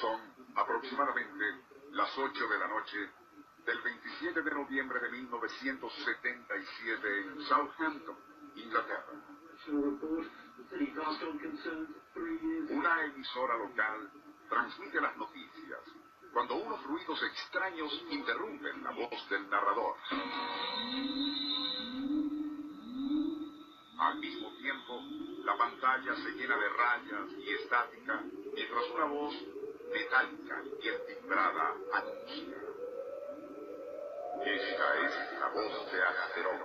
Son aproximadamente las 8 de la noche del 27 de noviembre de 1977 en Southampton, Inglaterra. Una emisora local transmite las noticias cuando unos ruidos extraños interrumpen la voz del narrador. Al mismo tiempo, la pantalla se llena de rayas y estática mientras una voz metálica y entimbrada anuncia. Esta es la voz de Asteroid.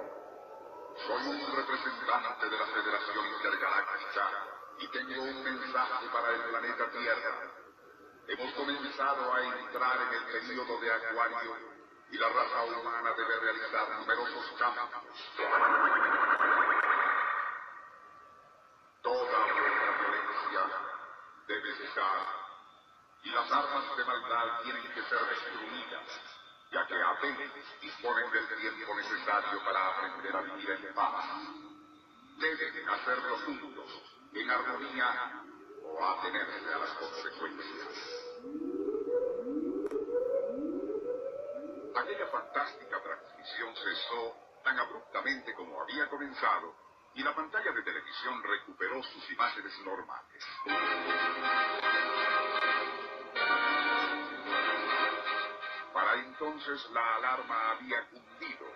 Soy un representante de la Federación Intergaláctica y tengo un mensaje para el planeta Tierra. Hemos comenzado a entrar en el período de Acuario y la raza humana debe realizar numerosos cambios. Y las armas de maldad tienen que ser destruidas ya que apenas disponen del tiempo necesario para aprender a vivir en paz. Deben hacerlo juntos, en armonía, o atenerse a las consecuencias. Aquella fantástica transmisión cesó tan abruptamente como había comenzado, y la pantalla de televisión recuperó sus imágenes normales. Para entonces la alarma había cundido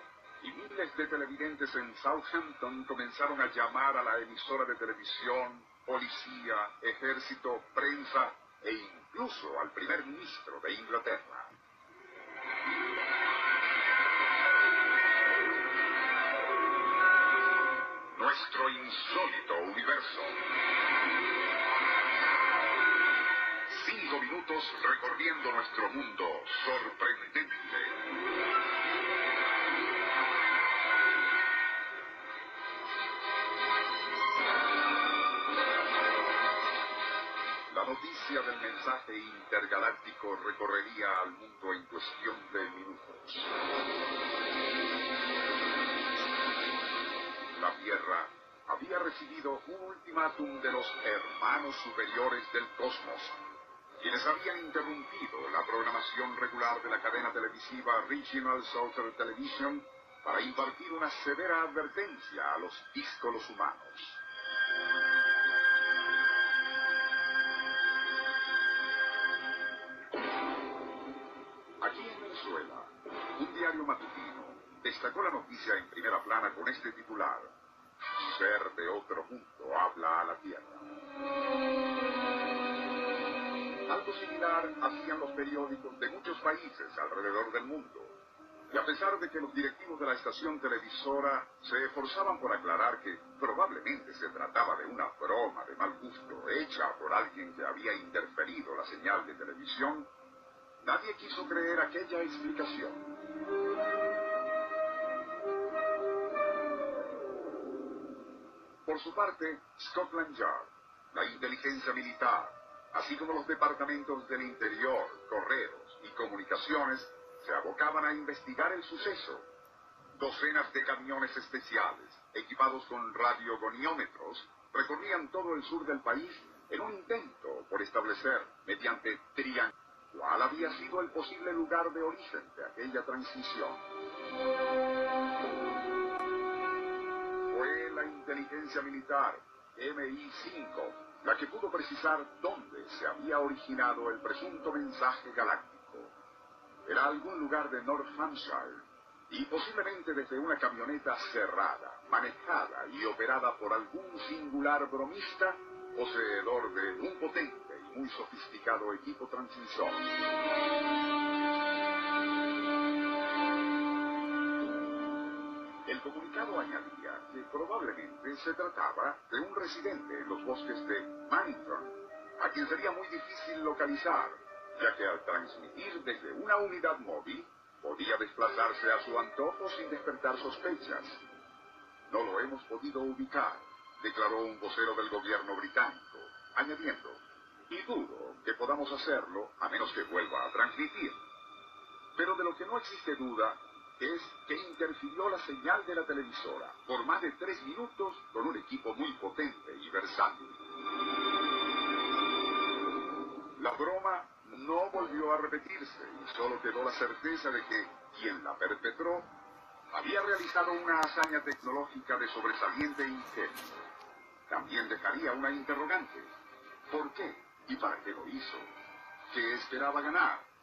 y miles de televidentes en Southampton comenzaron a llamar a la emisora de televisión, policía, ejército, prensa e incluso al primer ministro de Inglaterra. Insólito universo. Cinco minutos recorriendo nuestro mundo sorprendente. La noticia del mensaje intergaláctico recorrería al mundo en cuestión de minutos. Recibido un ultimátum de los hermanos superiores del cosmos, quienes habían interrumpido la programación regular de la cadena televisiva Regional Southern Television para impartir una severa advertencia a los díscolos humanos. Aquí en Venezuela, un diario matutino destacó la noticia en primera plana con este titular. Ser de otro mundo habla a la tierra. Algo similar hacían los periódicos de muchos países alrededor del mundo. Y a pesar de que los directivos de la estación televisora se esforzaban por aclarar que probablemente se trataba de una broma de mal gusto hecha por alguien que había interferido la señal de televisión, nadie quiso creer aquella explicación. Por su parte, Scotland Yard, la inteligencia militar, así como los departamentos del interior, correos y comunicaciones, se abocaban a investigar el suceso. Docenas de camiones especiales, equipados con radiogoniómetros, recorrían todo el sur del país en un intento por establecer, mediante triángulo, cuál había sido el posible lugar de origen de aquella transmisión. Fue la inteligencia militar, MI5, la que pudo precisar dónde se había originado el presunto mensaje galáctico. Era algún lugar de North Hampshire y posiblemente desde una camioneta cerrada, manejada y operada por algún singular bromista poseedor de un potente y muy sofisticado equipo transmisor. Encargado añadía que probablemente se trataba de un residente en los bosques de Mannington, a quien sería muy difícil localizar, ya que al transmitir desde una unidad móvil, podía desplazarse a su antojo sin despertar sospechas. No lo hemos podido ubicar, declaró un vocero del gobierno británico, añadiendo, y dudo que podamos hacerlo a menos que vuelva a transmitir. Pero de lo que no existe duda es que interfirió la señal de la televisora por más de tres minutos con un equipo muy potente y versátil. La broma no volvió a repetirse y solo quedó la certeza de que quien la perpetró había realizado una hazaña tecnológica de sobresaliente ingenio. También dejaría una interrogante. ¿Por qué? ¿Y para qué lo hizo? ¿Qué esperaba ganar?